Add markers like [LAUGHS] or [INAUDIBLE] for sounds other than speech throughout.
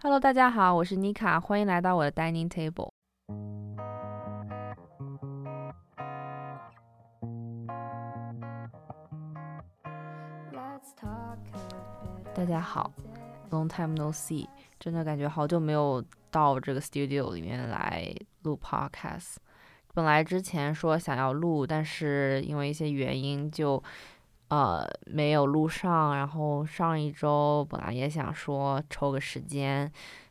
Hello，大家好，我是妮卡，欢迎来到我的 dining table。大家好，Long time no see，真的感觉好久没有到这个 studio 里面来录 podcast。本来之前说想要录，但是因为一些原因就。呃，没有录上。然后上一周本来也想说抽个时间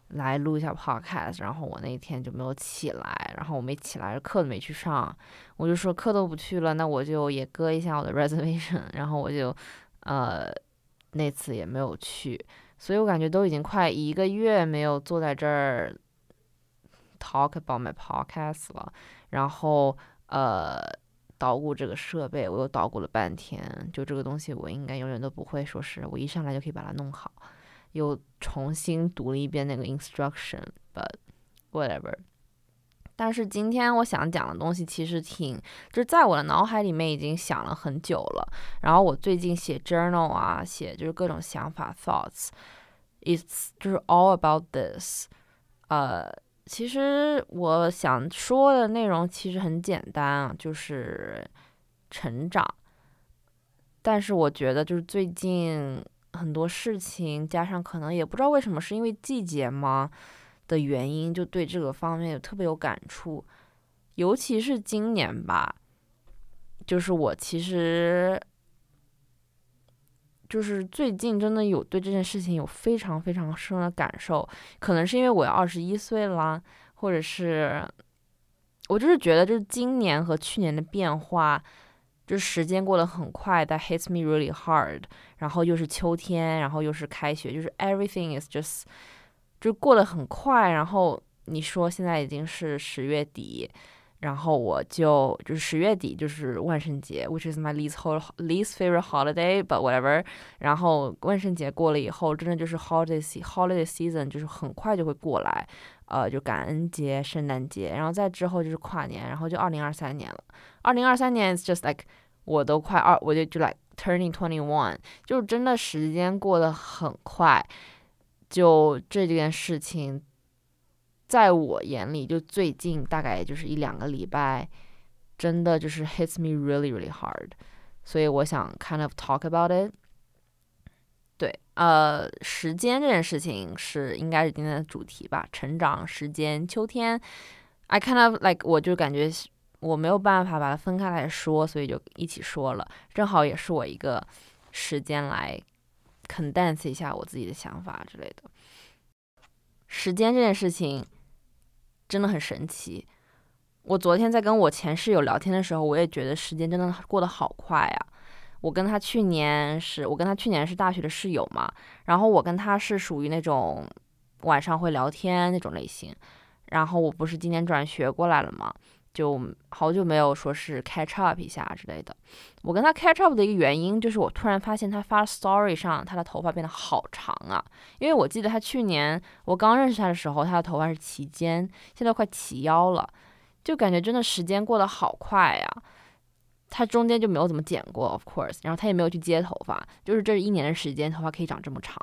来录一下 podcast，然后我那天就没有起来。然后我没起来，课都没去上，我就说课都不去了，那我就也搁一下我的 [LAUGHS] reservation。然后我就呃那次也没有去，所以我感觉都已经快一个月没有坐在这儿 talk about my podcast 了。然后呃。捣鼓这个设备，我又捣鼓了半天。就这个东西，我应该永远都不会说是我一上来就可以把它弄好。又重新读了一遍那个 instruction，but whatever。但是今天我想讲的东西其实挺，就是在我的脑海里面已经想了很久了。然后我最近写 journal 啊，写就是各种想法 thoughts，it's 就是 all about this，呃。其实我想说的内容其实很简单啊，就是成长。但是我觉得就是最近很多事情，加上可能也不知道为什么，是因为季节吗的原因，就对这个方面有特别有感触。尤其是今年吧，就是我其实。就是最近真的有对这件事情有非常非常深的感受，可能是因为我要二十一岁啦，或者是我就是觉得就是今年和去年的变化，就是时间过得很快，that hits me really hard。然后又是秋天，然后又是开学，就是 everything is just 就过得很快。然后你说现在已经是十月底。然后我就就是十月底就是万圣节，which is my least hol least favorite holiday，but whatever。然后万圣节过了以后，真的就是 holiday holiday season，就是很快就会过来，呃，就感恩节、圣诞节，然后再之后就是跨年，然后就二零二三年了。二零二三年 is just like 我都快二，我就就 like turning twenty one，就是真的时间过得很快，就这件事情。在我眼里，就最近大概就是一两个礼拜，真的就是 hits me really really hard，所以我想 kind of talk about it。对，呃，时间这件事情是应该是今天的主题吧，成长时间，秋天。I kind of like，我就感觉我没有办法把它分开来说，所以就一起说了，正好也是我一个时间来 condense 一下我自己的想法之类的。时间这件事情。真的很神奇。我昨天在跟我前室友聊天的时候，我也觉得时间真的过得好快啊。我跟他去年是我跟他去年是大学的室友嘛，然后我跟他是属于那种晚上会聊天那种类型。然后我不是今年转学过来了吗？就好久没有说是 catch up 一下之类的。我跟他 catch up 的一个原因，就是我突然发现他发 story 上，他的头发变得好长啊。因为我记得他去年我刚认识他的时候，他的头发是齐肩，现在快齐腰了，就感觉真的时间过得好快呀。他中间就没有怎么剪过，of course，然后他也没有去接头发，就是这一年的时间，头发可以长这么长。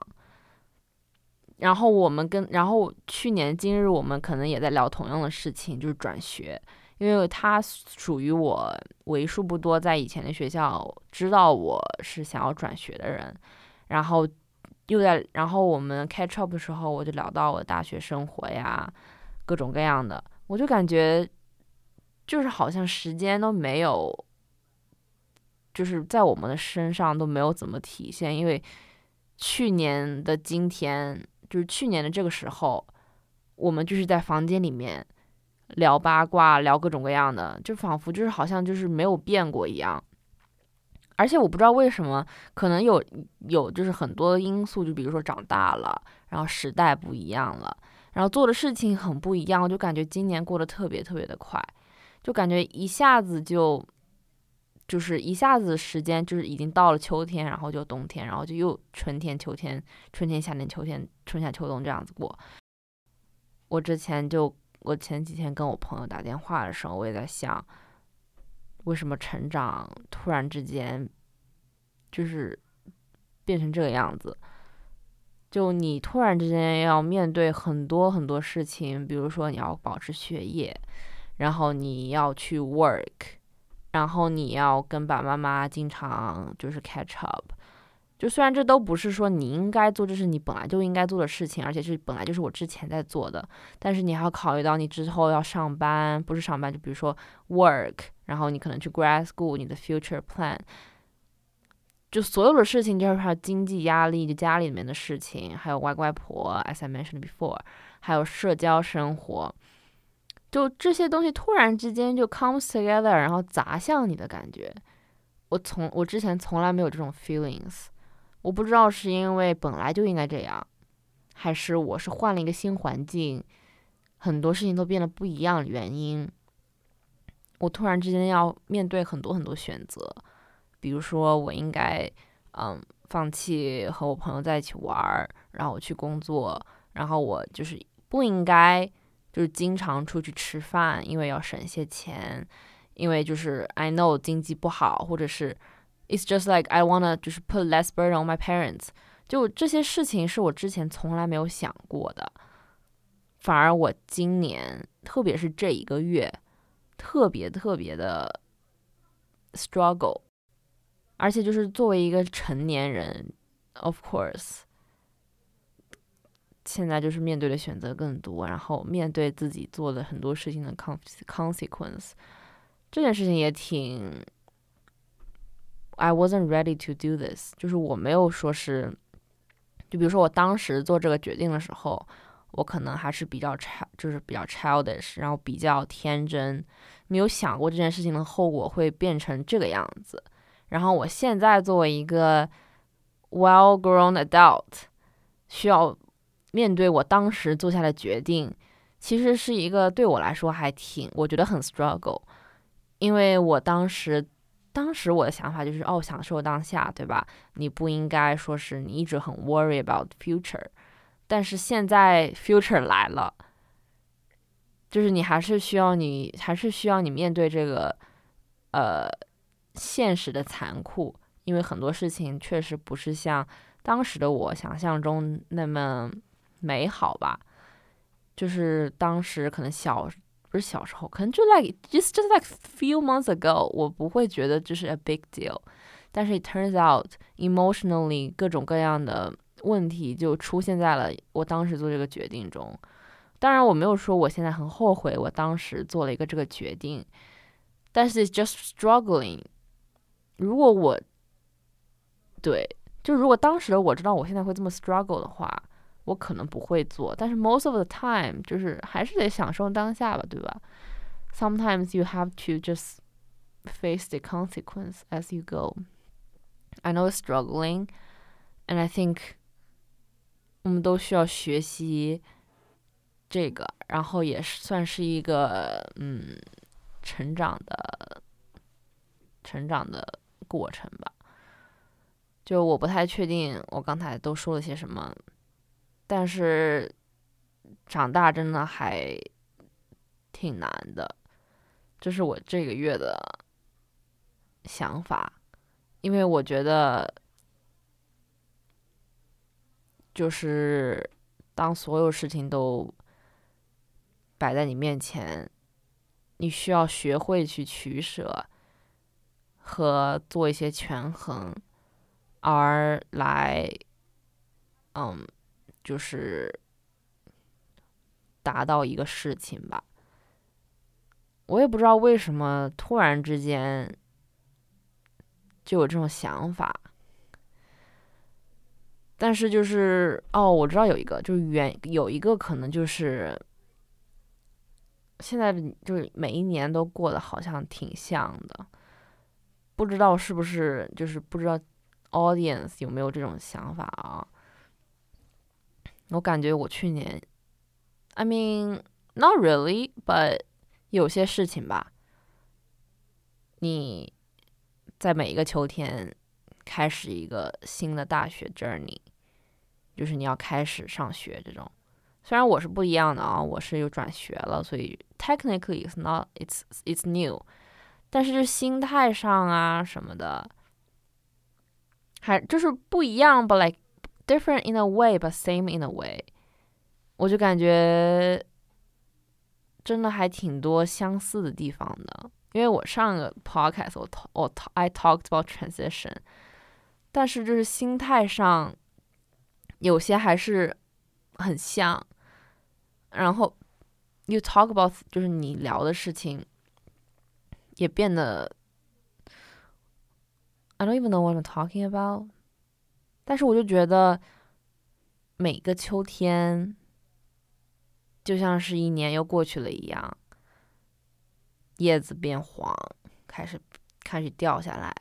然后我们跟，然后去年今日我们可能也在聊同样的事情，就是转学。因为他属于我为数不多在以前的学校知道我是想要转学的人，然后又在然后我们 catch up 的时候，我就聊到我大学生活呀，各种各样的，我就感觉就是好像时间都没有，就是在我们的身上都没有怎么体现，因为去年的今天就是去年的这个时候，我们就是在房间里面。聊八卦，聊各种各样的，就仿佛就是好像就是没有变过一样。而且我不知道为什么，可能有有就是很多因素，就比如说长大了，然后时代不一样了，然后做的事情很不一样，就感觉今年过得特别特别的快，就感觉一下子就就是一下子时间就是已经到了秋天，然后就冬天，然后就又春天、秋天、春天、夏天、秋天、春夏秋冬这样子过。我之前就。我前几天跟我朋友打电话的时候，我也在想，为什么成长突然之间就是变成这个样子？就你突然之间要面对很多很多事情，比如说你要保持学业，然后你要去 work，然后你要跟爸爸妈妈经常就是 catch up。就虽然这都不是说你应该做，这是你本来就应该做的事情，而且是本来就是我之前在做的，但是你还要考虑到你之后要上班，不是上班，就比如说 work，然后你可能去 grad school，你的 future plan，就所有的事情，就是还有经济压力，就家里面的事情，还有外外婆，as I mentioned before，还有社交生活，就这些东西突然之间就 comes together，然后砸向你的感觉，我从我之前从来没有这种 feelings。我不知道是因为本来就应该这样，还是我是换了一个新环境，很多事情都变得不一样的原因。我突然之间要面对很多很多选择，比如说我应该嗯放弃和我朋友在一起玩儿，然后我去工作，然后我就是不应该就是经常出去吃饭，因为要省些钱，因为就是 I know 经济不好，或者是。It's just like I wanna 就是 put less burden on my parents。就这些事情是我之前从来没有想过的，反而我今年，特别是这一个月，特别特别的 struggle。而且就是作为一个成年人，of course，现在就是面对的选择更多，然后面对自己做的很多事情的 consequence，这件事情也挺。I wasn't ready to do this，就是我没有说是，就比如说我当时做这个决定的时候，我可能还是比较 child，就是比较 childish，然后比较天真，没有想过这件事情的后果会变成这个样子。然后我现在作为一个 well-grown adult，需要面对我当时做下的决定，其实是一个对我来说还挺，我觉得很 struggle，因为我当时。当时我的想法就是哦，享受当下，对吧？你不应该说是你一直很 worry about future，但是现在 future 来了，就是你还是需要你还是需要你面对这个呃现实的残酷，因为很多事情确实不是像当时的我想象中那么美好吧，就是当时可能小。不是小时候，可能就 like just just like few months ago，我不会觉得这是 a big deal，但是 it turns out emotionally 各种各样的问题就出现在了我当时做这个决定中。当然，我没有说我现在很后悔我当时做了一个这个决定，但是 just struggling。如果我对，就如果当时的我知道我现在会这么 struggle 的话。我可能不会做，但是 most of the time 就是还是得享受当下吧，对吧？Sometimes you have to just face the consequence as you go. I know it's struggling, and I think 我们都需要学习这个，然后也是算是一个嗯成长的成长的过程吧。就我不太确定我刚才都说了些什么。但是长大真的还挺难的，这是我这个月的想法，因为我觉得，就是当所有事情都摆在你面前，你需要学会去取舍和做一些权衡，而来，嗯。就是达到一个事情吧，我也不知道为什么突然之间就有这种想法，但是就是哦，我知道有一个，就是原有一个可能就是现在就是每一年都过得好像挺像的，不知道是不是就是不知道 audience 有没有这种想法啊？我感觉我去年，I mean not really, but 有些事情吧，你在每一个秋天开始一个新的大学 journey，就是你要开始上学这种。虽然我是不一样的啊，我是有转学了，所以 technically it's not it's it's new，但是就心态上啊什么的，还就是不一样吧，like。different in a way but same in a way，我就感觉真的还挺多相似的地方的。因为我上个 podcast 我我 I talked about transition，但是就是心态上有些还是很像。然后 you talk about 就是你聊的事情也变得 I don't even know what I'm talking about。 但是我就觉得每个秋天就像是一年又过去了一样。叶子变黄，开始开始掉下来，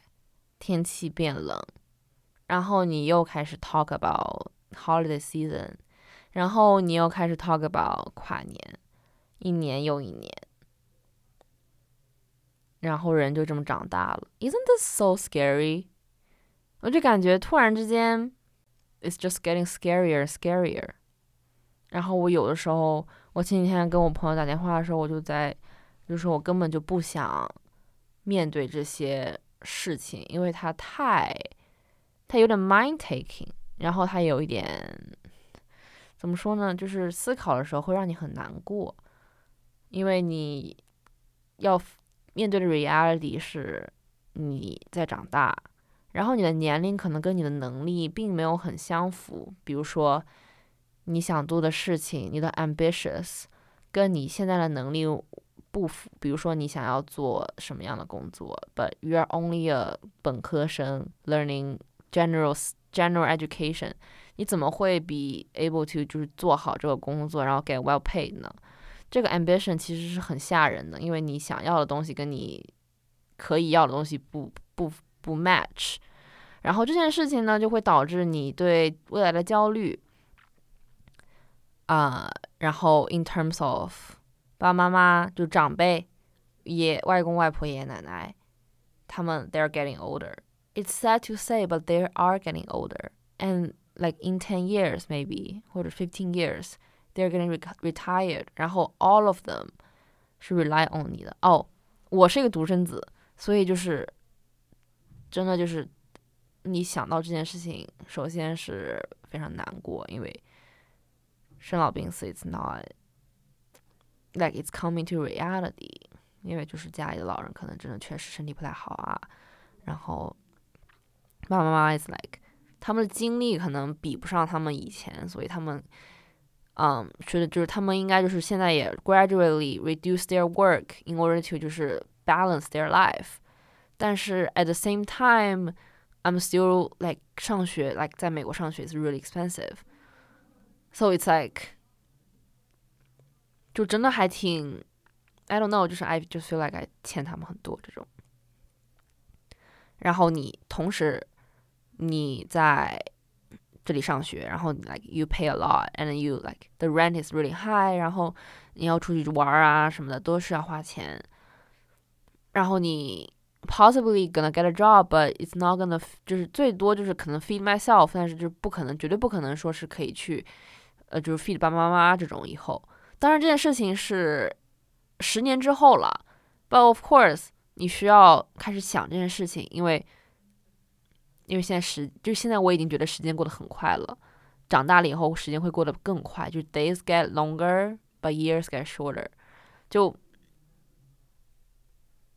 天气变冷，然后你又开始 talk about holiday season，然后你又开始 talk about 跨年，一年又一年，然后人就这么长大了。Isn't this so scary？我就感觉突然之间，it's just getting scarier scarier。然后我有的时候，我前几天跟我朋友打电话的时候，我就在。就是我根本就不想面对这些事情，因为他太，他有点 mind taking，然后他有一点怎么说呢？就是思考的时候会让你很难过，因为你要面对的 reality 是你在长大，然后你的年龄可能跟你的能力并没有很相符。比如说你想做的事情，你的 ambitious 跟你现在的能力。不符，比如说你想要做什么样的工作，but you are only a 本科生 learning general general education，你怎么会 be able to 就是做好这个工作，然后 get well paid 呢？这个 ambition 其实是很吓人的，因为你想要的东西跟你可以要的东西不不不 match，然后这件事情呢就会导致你对未来的焦虑啊，然后 in terms of 爸爸妈妈就长辈，爷外公外婆、爷爷奶奶，他们 they're getting older. It's sad to say, but they are getting older. And like in ten years maybe 或者 fifteen years, they're getting retired. 然后 all of them 是 rely on 你的。哦，我是一个独生子，所以就是真的就是你想到这件事情，首先是非常难过，因为生老病死 it's not like it's coming to reality，因为就是家里的老人可能真的确实身体不太好啊，然后爸爸妈妈 is like 他们的精力可能比不上他们以前，所以他们嗯觉得就是他们应该就是现在也 gradually reduce their work in order to 就是 balance their life，但是 at the same time I'm still like 上学 like 在美国上学 is really expensive，so it's like 就真的还挺，I don't know，就是 I just feel like I 欠他们很多这种。然后你同时你在这里上学，然后 like you pay a lot，and you like the rent is really high，然后你要出去玩啊什么的都是要花钱。然后你 possibly gonna get a job，but it's not gonna 就是最多就是可能 feed myself，但是就是不可能，绝对不可能说是可以去呃就是 feed 爸爸妈妈这种以后。当然，这件事情是十年之后了，but of course，你需要开始想这件事情，因为因为现在时就现在我已经觉得时间过得很快了，长大了以后时间会过得更快，就 days get longer，but years get shorter，就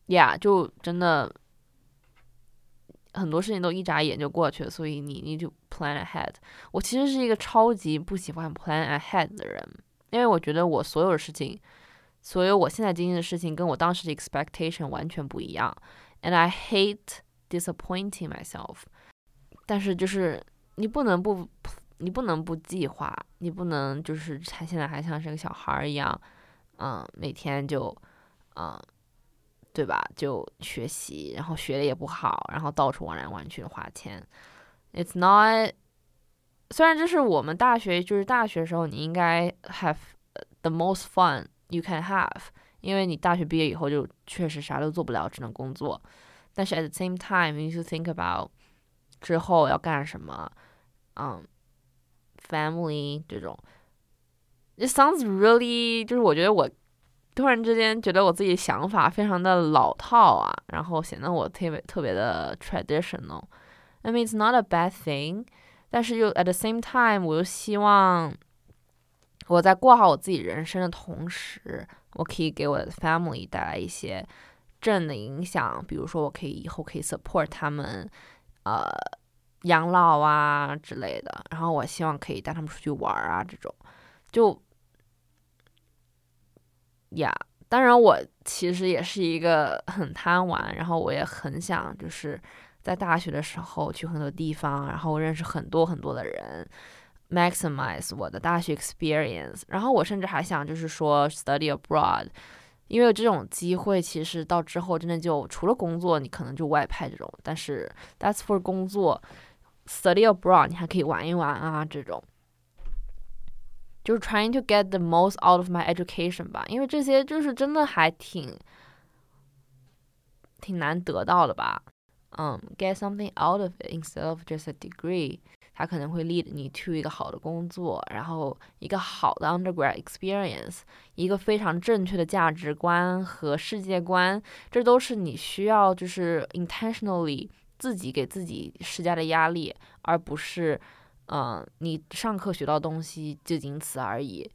，yeah，就真的很多事情都一眨眼就过去了，所以你你就 plan ahead。我其实是一个超级不喜欢 plan ahead 的人。因为我觉得我所有的事情，所有我现在经历的事情，跟我当时的 expectation 完全不一样，and I hate disappointing myself。但是就是你不能不，你不能不计划，你不能就是还现在还像是个小孩一样，嗯，每天就，嗯，对吧？就学习，然后学的也不好，然后到处玩来玩去的花钱。It's not 虽然这是我们大学，就是大学时候你应该 have the most fun you can have，因为你大学毕业以后就确实啥都做不了，只能工作。但是 at the same time，you should think about 之后要干什么，嗯，family 这种。It sounds really，就是我觉得我突然之间觉得我自己想法非常的老套啊，然后显得我特别特别的 traditional。I mean it's not a bad thing。但是又 at the same time，我又希望我在过好我自己人生的同时，我可以给我的 family 带来一些正的影响，比如说我可以以后可以 support 他们，呃，养老啊之类的。然后我希望可以带他们出去玩啊，这种就呀。当然，我其实也是一个很贪玩，然后我也很想就是在大学的时候去很多地方，然后认识很多很多的人，maximize 我的大学 experience。然后我甚至还想就是说 study abroad，因为这种机会其实到之后真的就除了工作，你可能就外派这种，但是 that's for 工作，study abroad 你还可以玩一玩啊这种。就是 trying to get the most out of my education 吧，因为这些就是真的还挺挺难得到的吧。嗯，get something out of it instead of just a degree，它可能会 lead 你 to 一个好的工作，然后一个好的 undergrad experience，一个非常正确的价值观和世界观，这都是你需要就是 intentionally 自己给自己施加的压力，而不是。嗯，你上课学到东西就仅此而已。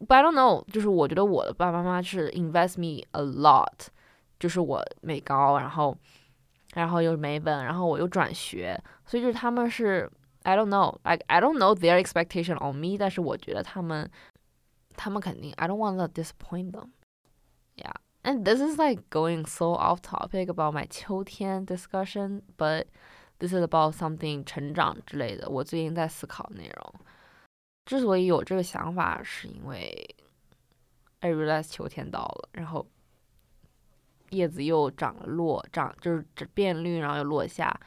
But I don't know，就是我觉得我的爸爸妈妈是 invest me a lot，就是我美高，然后，然后又美本，然后我又转学，所以就是他们是 I don't know，like I don't know their expectation on me，但是我觉得他们，他们肯定 I don't want to disappoint them，yeah，and this is like going so off topic about my 秋天 discussion，but This is about something 成长之类的。我最近在思考内容。之所以有这个想法，是因为 I realize 秋天到了，然后叶子又长了落，长就是变绿，然后又落下，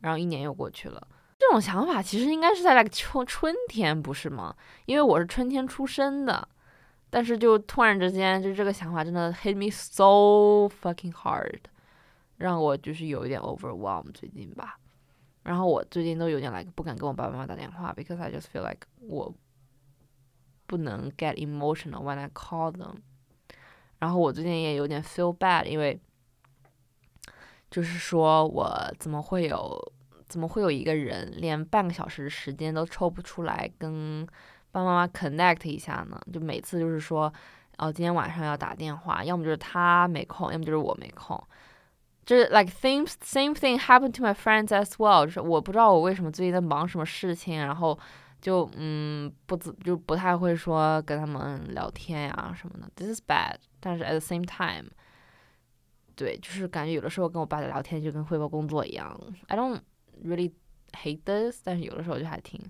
然后一年又过去了。这种想法其实应该是在那个秋春天，不是吗？因为我是春天出生的，但是就突然之间，就这个想法真的 hit me so fucking hard，让我就是有一点 overwhelm 最近吧。然后我最近都有点 like 不敢跟我爸爸妈妈打电话，because I just feel like 我不能 get emotional when I call them。然后我最近也有点 feel bad，因为就是说我怎么会有怎么会有一个人连半个小时时间都抽不出来跟爸爸妈妈 connect 一下呢？就每次就是说，哦，今天晚上要打电话，要么就是他没空，要么就是我没空。就是 like same same thing happened to my friends as well。就是我不知道我为什么最近在忙什么事情，然后就嗯不就不太会说跟他们聊天呀什么的。This is bad。但是 at the same time，对，就是感觉有的时候跟我爸聊天就跟汇报工作一样。I don't really hate this，但是有的时候就还挺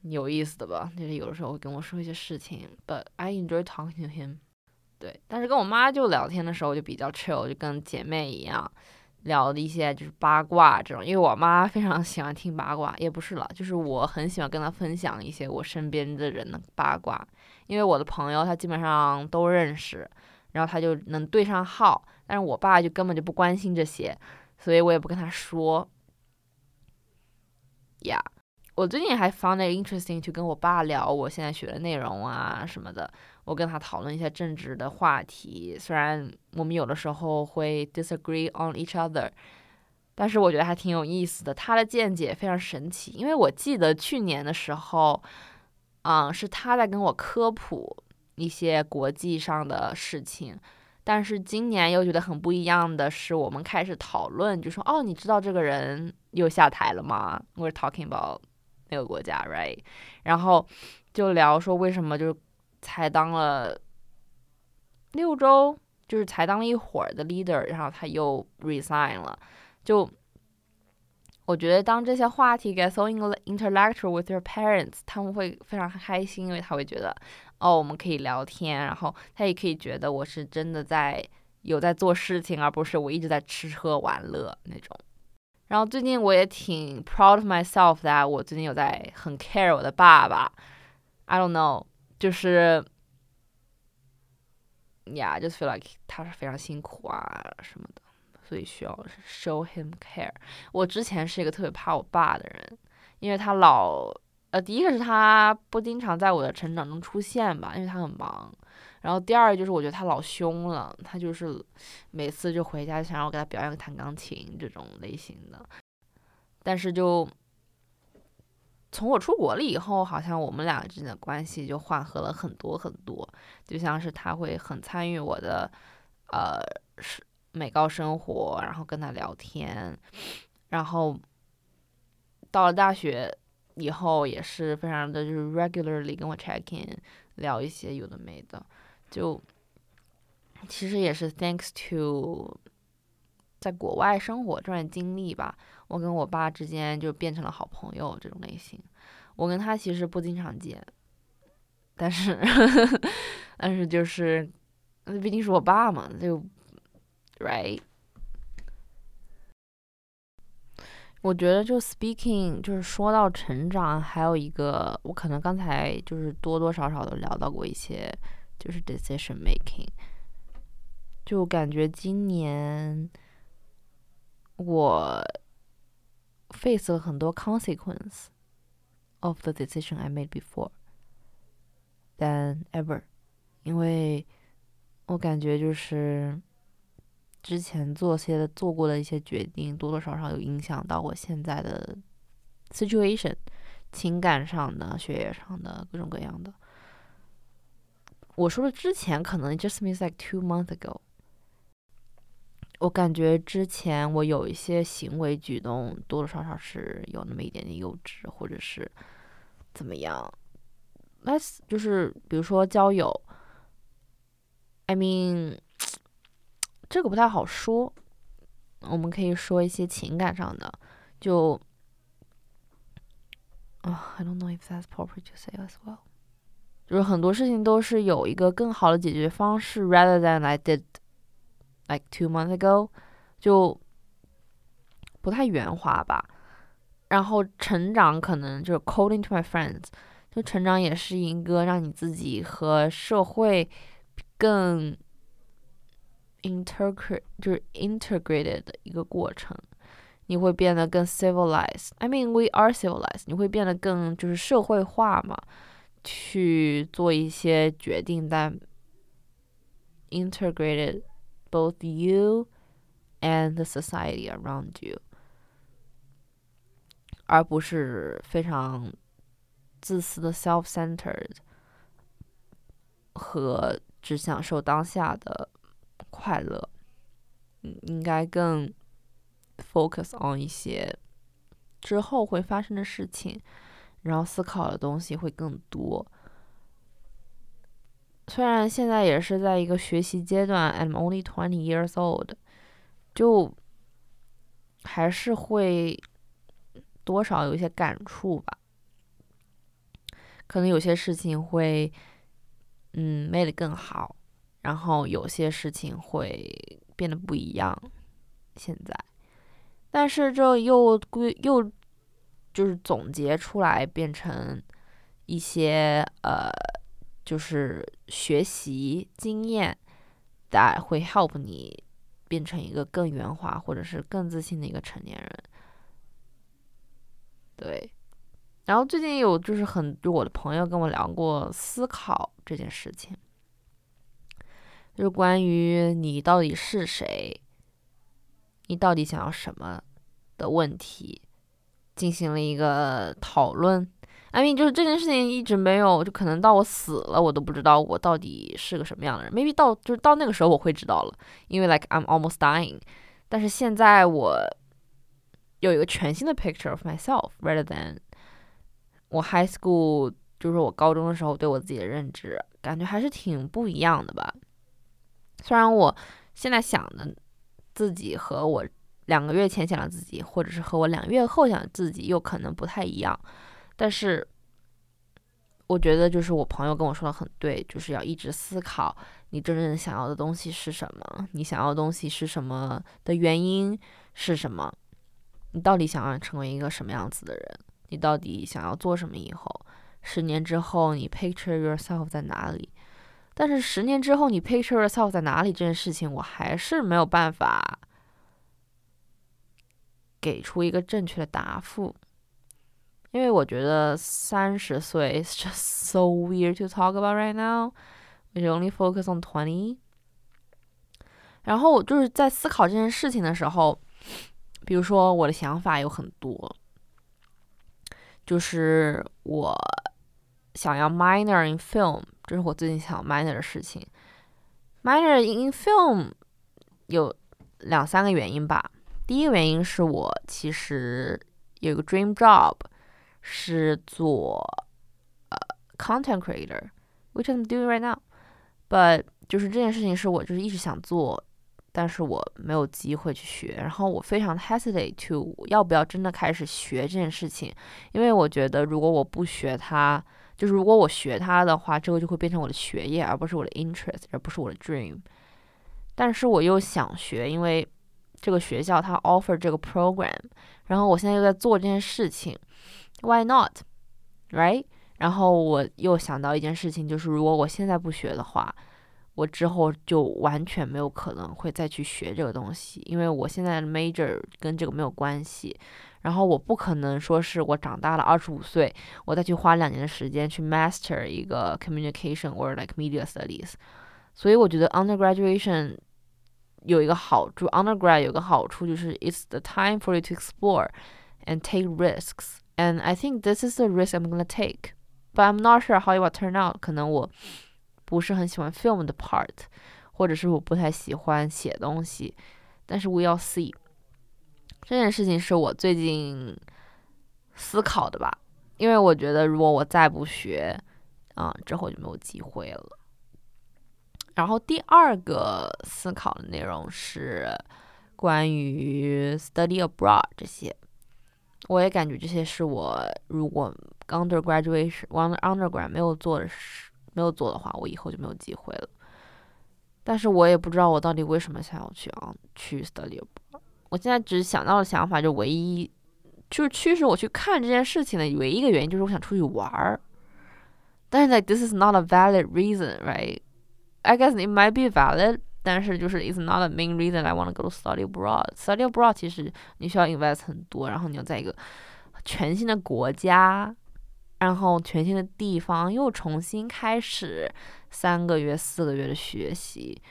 有意思的吧。就是有的时候会跟我说一些事情，but I enjoy talking to him。 对，但是跟我妈就聊天的时候就比较 chill，就跟姐妹一样聊的一些就是八卦这种，因为我妈非常喜欢听八卦，也不是了，就是我很喜欢跟她分享一些我身边的人的八卦，因为我的朋友她基本上都认识，然后她就能对上号，但是我爸就根本就不关心这些，所以我也不跟他说。呀，我最近还 found it interesting 去跟我爸聊我现在学的内容啊什么的。我跟他讨论一些政治的话题，虽然我们有的时候会 disagree on each other，但是我觉得还挺有意思的。他的见解非常神奇，因为我记得去年的时候，嗯，是他在跟我科普一些国际上的事情，但是今年又觉得很不一样的是，我们开始讨论，就说哦，你知道这个人又下台了吗？We're talking about 那个国家，right？然后就聊说为什么就是。才当了六周，就是才当了一会儿的 leader，然后他又 resign 了。就我觉得，当这些话题 get so intellectual with your parents，他们会非常开心，因为他会觉得，哦，我们可以聊天，然后他也可以觉得我是真的在有在做事情，而不是我一直在吃喝玩乐那种。然后最近我也挺 proud of myself that 我最近有在很 care 我的爸爸。I don't know。就是，Yeah，just feel like 他是非常辛苦啊什么的，所以需要 show him care。我之前是一个特别怕我爸的人，因为他老，呃，第一个是他不经常在我的成长中出现吧，因为他很忙。然后第二就是我觉得他老凶了，他就是每次就回家想让我给他表演个弹钢琴这种类型的，但是就。从我出国了以后，好像我们俩之间的关系就缓和了很多很多。就像是他会很参与我的，呃，是美高生活，然后跟他聊天，然后到了大学以后，也是非常的就是 regularly 跟我 check in，聊一些有的没的。就其实也是 thanks to 在国外生活这段经历吧。我跟我爸之间就变成了好朋友这种类型。我跟他其实不经常见，但是 [LAUGHS] 但是就是，毕竟是我爸嘛，就，right。我觉得就 speaking 就是说到成长，还有一个我可能刚才就是多多少少都聊到过一些，就是 decision making。就感觉今年我。face 了很多 consequence of the decision I made before than ever，因为我感觉就是之前做些做过的一些决定，多多少少有影响到我现在的 situation，情感上的、学业上的各种各样的。我说的之前可能 just means like two months ago。我感觉之前我有一些行为举动，多多少少是有那么一点点幼稚，或者是怎么样。那就是比如说交友，I mean，[TSK] 这个不太好说。我们可以说一些情感上的，就啊，I don't know if that's proper to say as well。就是很多事情都是有一个更好的解决方式，rather than I did。Like two months ago，就不太圆滑吧。然后成长可能就是 according to my friends，就成长也是一个让你自己和社会更 integrate 就是 integrated 的一个过程。你会变得更 civilized。I mean we are civilized。你会变得更就是社会化嘛，去做一些决定，但 integrated。Both you and the society around you，而不是非常自私的 self-centered 和只享受当下的快乐。应该更 focus on 一些之后会发生的事情，然后思考的东西会更多。虽然现在也是在一个学习阶段，I'm only twenty years old，就还是会多少有一些感触吧。可能有些事情会，嗯，made 得更好，然后有些事情会变得不一样。现在，但是这又归又就是总结出来，变成一些呃。就是学习经验，that 会 help 你变成一个更圆滑或者是更自信的一个成年人。对，然后最近有就是很就我的朋友跟我聊过思考这件事情，就是关于你到底是谁，你到底想要什么的问题，进行了一个讨论。I mean，就是这件事情一直没有，就可能到我死了，我都不知道我到底是个什么样的人。Maybe 到就是到那个时候我会知道了，因为 like I'm almost dying。但是现在我有一个全新的 picture of myself，rather than 我 high school，就是我高中的时候对我自己的认知，感觉还是挺不一样的吧。虽然我现在想的自己和我两个月前想的自己，或者是和我两个月后想的自己，又可能不太一样。但是，我觉得就是我朋友跟我说的很对，就是要一直思考你真正想要的东西是什么，你想要的东西是什么的原因是什么，你到底想要成为一个什么样子的人，你到底想要做什么？以后十年之后你 picture yourself 在哪里？但是十年之后你 picture yourself 在哪里这件事情，我还是没有办法给出一个正确的答复。因为我觉得三十岁 is just so weird to talk about right now. We only focus on twenty. 然后我就是在思考这件事情的时候，比如说我的想法有很多，就是我想要 minor in film，这是我最近想要 minor 的事情。minor in film 有两三个原因吧。第一个原因是我其实有个 dream job 是做呃 content creator，which I'm doing right now。But 就是这件事情是我就是一直想做，但是我没有机会去学。然后我非常 hesitate to 要不要真的开始学这件事情，因为我觉得如果我不学它，就是如果我学它的话，这个就会变成我的学业，而不是我的 interest，而不是我的 dream。但是我又想学，因为这个学校它 offer 这个 program，然后我现在又在做这件事情，Why not？Right？然后我又想到一件事情，就是如果我现在不学的话，我之后就完全没有可能会再去学这个东西，因为我现在的 major 跟这个没有关系。然后我不可能说是我长大了二十五岁，我再去花两年的时间去 master 一个 communication or like media studies。所以我觉得 undergraduation 有一个好处，undergrad 有个好处就是 it's the time for you to explore and take risks。And I think this is the risk I'm gonna take。But I'm not sure how it will turn out。可能我不是很喜欢 film 的 part，或者是我不太喜欢写东西。但是 we'll see。这件事情是我最近思考的吧，因为我觉得如果我再不学，啊，之后就没有机会了。然后第二个思考的内容是关于 study abroad 这些。我也感觉这些是我如果 undergraduation、undergrad 没有做的事，没有做的话，我以后就没有机会了。但是我也不知道我到底为什么想要去啊去 study。我现在只想到的想法就唯一就是驱使我去看这件事情的唯一一个原因就是我想出去玩儿。但是 like this is not a valid reason, right? I guess it might be valid. 但是就是 it's not the main reason I want to go to study abroad. Study abroad 其实你需要 invest 很多，然后你要在一个全新的国家，然后全新的地方又重新开始三个月、四个月的学习。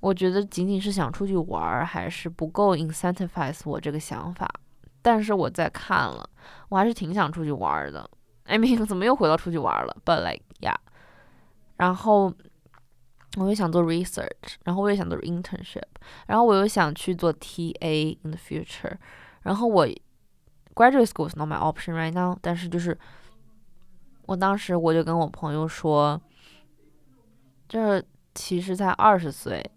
我觉得仅仅是想出去玩儿还是不够 incentivize 我这个想法。但是我在看了，我还是挺想出去玩的。I mean，怎么又回到出去玩了？But like yeah，然后。我也想做 research，然后我也想做 internship，然后我又想去做 TA in the future，然后我 graduate school is not my option right now，但是就是我当时我就跟我朋友说，这其实才二十岁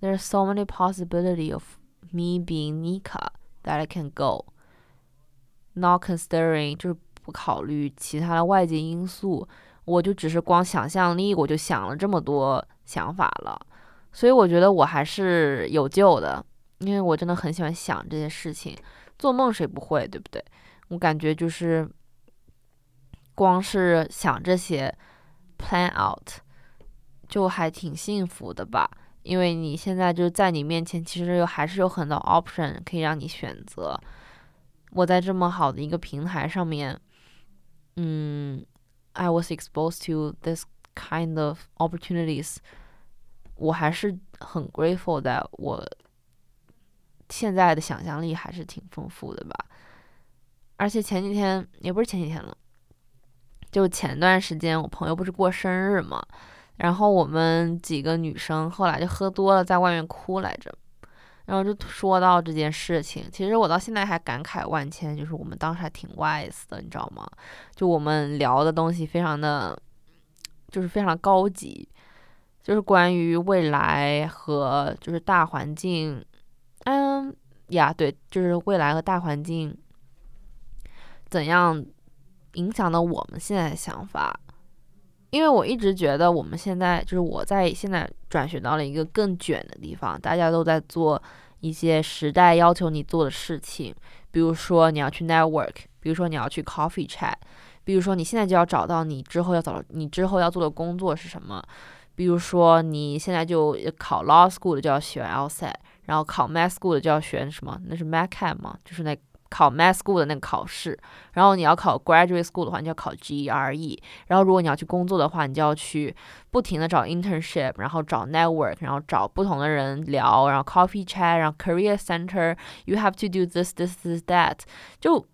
，there's so many possibility of me being Nika that I can go，not considering 就是不考虑其他的外界因素，我就只是光想象力，我就想了这么多。想法了，所以我觉得我还是有救的，因为我真的很喜欢想这些事情。做梦谁不会，对不对？我感觉就是光是想这些 plan out 就还挺幸福的吧，因为你现在就在你面前，其实又还是有很多 option 可以让你选择。我在这么好的一个平台上面，嗯，I was exposed to this。Kind of opportunities，我还是很 grateful 的。我现在的想象力还是挺丰富的吧。而且前几天也不是前几天了，就前段时间我朋友不是过生日嘛，然后我们几个女生后来就喝多了，在外面哭来着。然后就说到这件事情，其实我到现在还感慨万千，就是我们当时还挺 wise 的，你知道吗？就我们聊的东西非常的。就是非常高级，就是关于未来和就是大环境，嗯呀，对，就是未来和大环境怎样影响到我们现在的想法。因为我一直觉得我们现在就是我在现在转学到了一个更卷的地方，大家都在做一些时代要求你做的事情，比如说你要去 network，比如说你要去 coffee chat。比如说，你现在就要找到你之后要找你之后要做的工作是什么。比如说，你现在就考 law school 的就要选 LSAT，然后考 math school 的就要选什么？那是 MCAT 吗？就是那考 math school 的那个考试。然后你要考 graduate school 的话，你就要考 GRE。然后如果你要去工作的话，你就要去不停的找 internship，然后找 network，然后找不同的人聊，然后 coffee chat，然后 career center，you have to do this this this that，就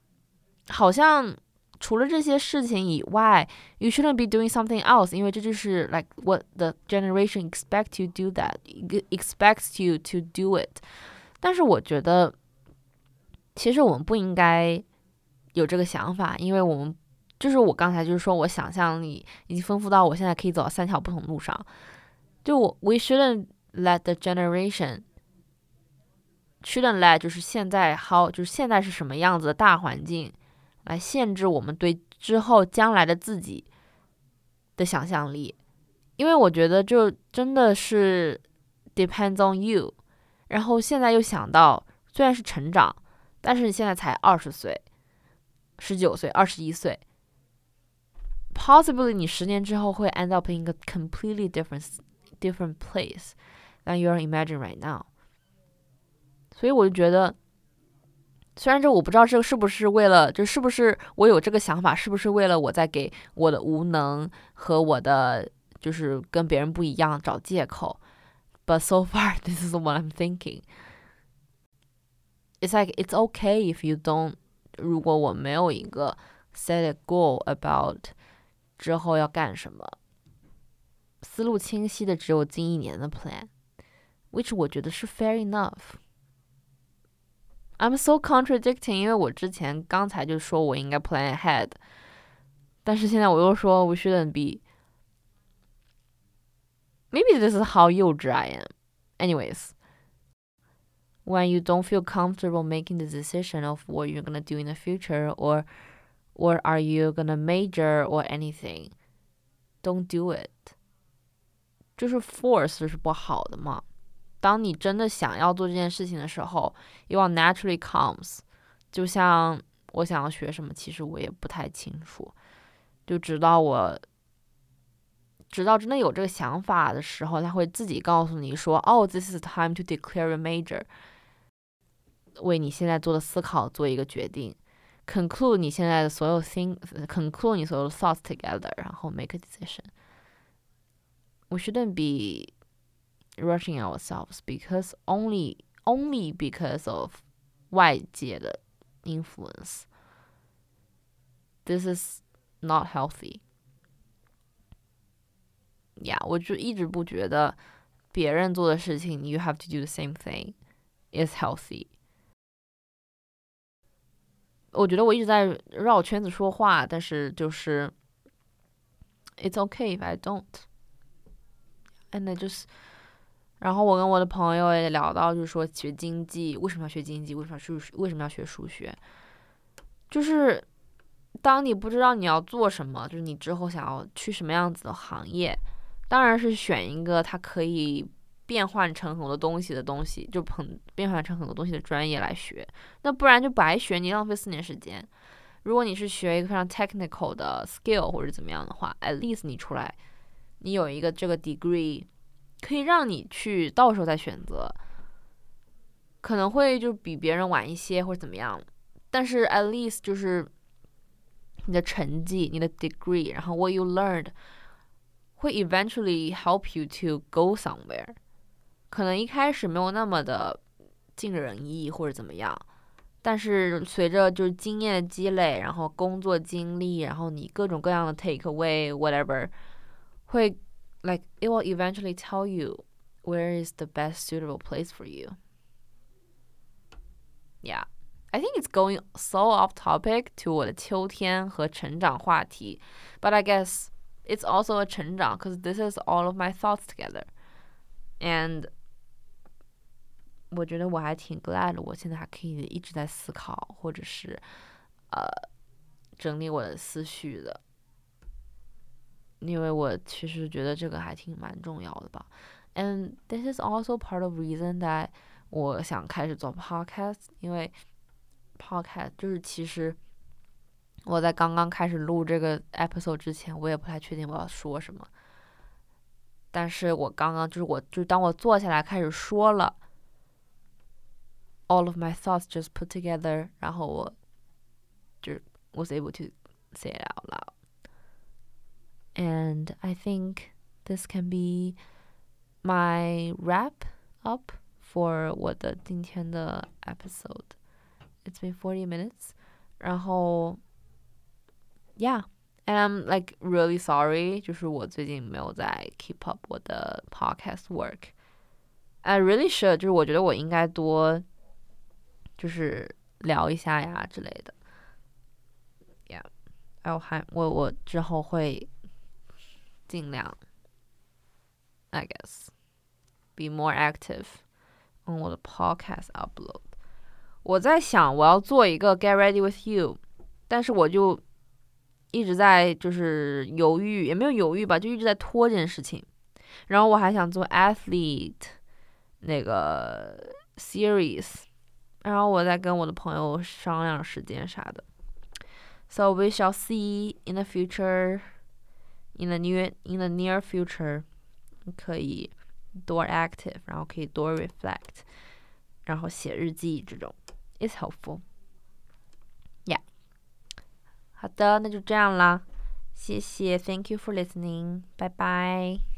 好像。除了这些事情以外，you shouldn't be doing something else，因为这就是 like what the generation expect you do that expects you to do it。但是我觉得，其实我们不应该有这个想法，因为我们就是我刚才就是说我想象力已经丰富到我现在可以走到三条不同路上。就我 we shouldn't let the generation shouldn't let 就是现在 how 就是现在是什么样子的大环境。来限制我们对之后将来的自己的想象力，因为我觉得就真的是 depends on you。然后现在又想到，虽然是成长，但是你现在才二十岁、十九岁、二十一岁，possibly 你十年之后会 end up in a completely different different place than you're imagine right now。所以我就觉得。虽然这我不知道这个是不是为了，就是不是我有这个想法，是不是为了我在给我的无能和我的就是跟别人不一样找借口。But so far, this is what I'm thinking. It's like it's okay if you don't. 如果我没有一个 set a goal about 之后要干什么，思路清晰的只有近一年的 plan，which 我觉得是 fair enough。I'm so contradicting，因为我之前刚才就说我应该 plan ahead，但是现在我又说 we shouldn't be。Maybe this is how 幼稚 I am. Anyways, when you don't feel comfortable making the decision of what you're gonna do in the future or or are you gonna major or anything, don't do it. 就是 force 是不好的嘛。 当你真的想要做这件事情的时候，you will naturally comes。就像我想要学什么，其实我也不太清楚。就直到我，直到真的有这个想法的时候，他会自己告诉你说：“哦，this is time to declare a major。”为你现在做的思考做一个决定，conclude 你现在的所有 think，conclude 你所有的 thoughts together，然后 make a decision。We shouldn't be rushing ourselves because only only because of 外界的 influence. This is not healthy. Yeah，我就一直不觉得别人做的事情，you have to do the same thing is healthy。我觉得我一直在绕圈子说话，但是就是 it's okay if I don't. And I just 然后我跟我的朋友也聊到，就是说学经济为什么要学经济？为什么数？为什么要学数学？就是当你不知道你要做什么，就是你之后想要去什么样子的行业，当然是选一个它可以变换成很多东西的东西，就很变换成很多东西的专业来学。那不然就白学，你浪费四年时间。如果你是学一个非常 technical 的 skill 或者怎么样的话，at least 你出来，你有一个这个 degree。可以让你去到时候再选择，可能会就比别人晚一些或者怎么样，但是 at least 就是你的成绩、你的 degree，然后 what you learned 会 eventually help you to go somewhere。可能一开始没有那么的尽人意或者怎么样，但是随着就是经验的积累，然后工作经历，然后你各种各样的 take away whatever 会。like it will eventually tell you where is the best suitable place for you. Yeah. I think it's going so off topic to 我的秋天和成长话题, but I guess it's also a 成长 because this is all of my thoughts together. And 我觉得我还挺 glad 我现在还可以一直在思考，或者是呃整理我的思绪的。 因为我其实觉得这个还挺蛮重要的吧。And this is also part of reason that 我想开始做 podcast，因为 podcast 就是其实我在刚刚开始录这个 episode 之前，我也不太确定我要说什么。但是我刚刚就是我就是当我坐下来开始说了，all of my thoughts just put together，然后我就 was able to say it out loud。and I think this can be my wrap up for 我的今天的 episode. It's been forty minutes. 然后 yeah. And I'm like really sorry，就是我最近没有在 keep up 我的 podcast work。I really should，就是我觉得我应该多，就是聊一下呀之类的。Yeah，哎，我还我我之后会 尽量，I guess be more active on 我的 podcast upload。我在想我要做一个 get ready with you，但是我就一直在就是犹豫，也没有犹豫吧，就一直在拖这件事情。然后我还想做 athlete 那个 series，然后我在跟我的朋友商量时间啥的。So we shall see in the future, in the near in the near future，可以多 active，然后可以多 reflect，然后写日记这种，is helpful。好的，那就这样啦，谢谢，Thank you for listening，拜拜。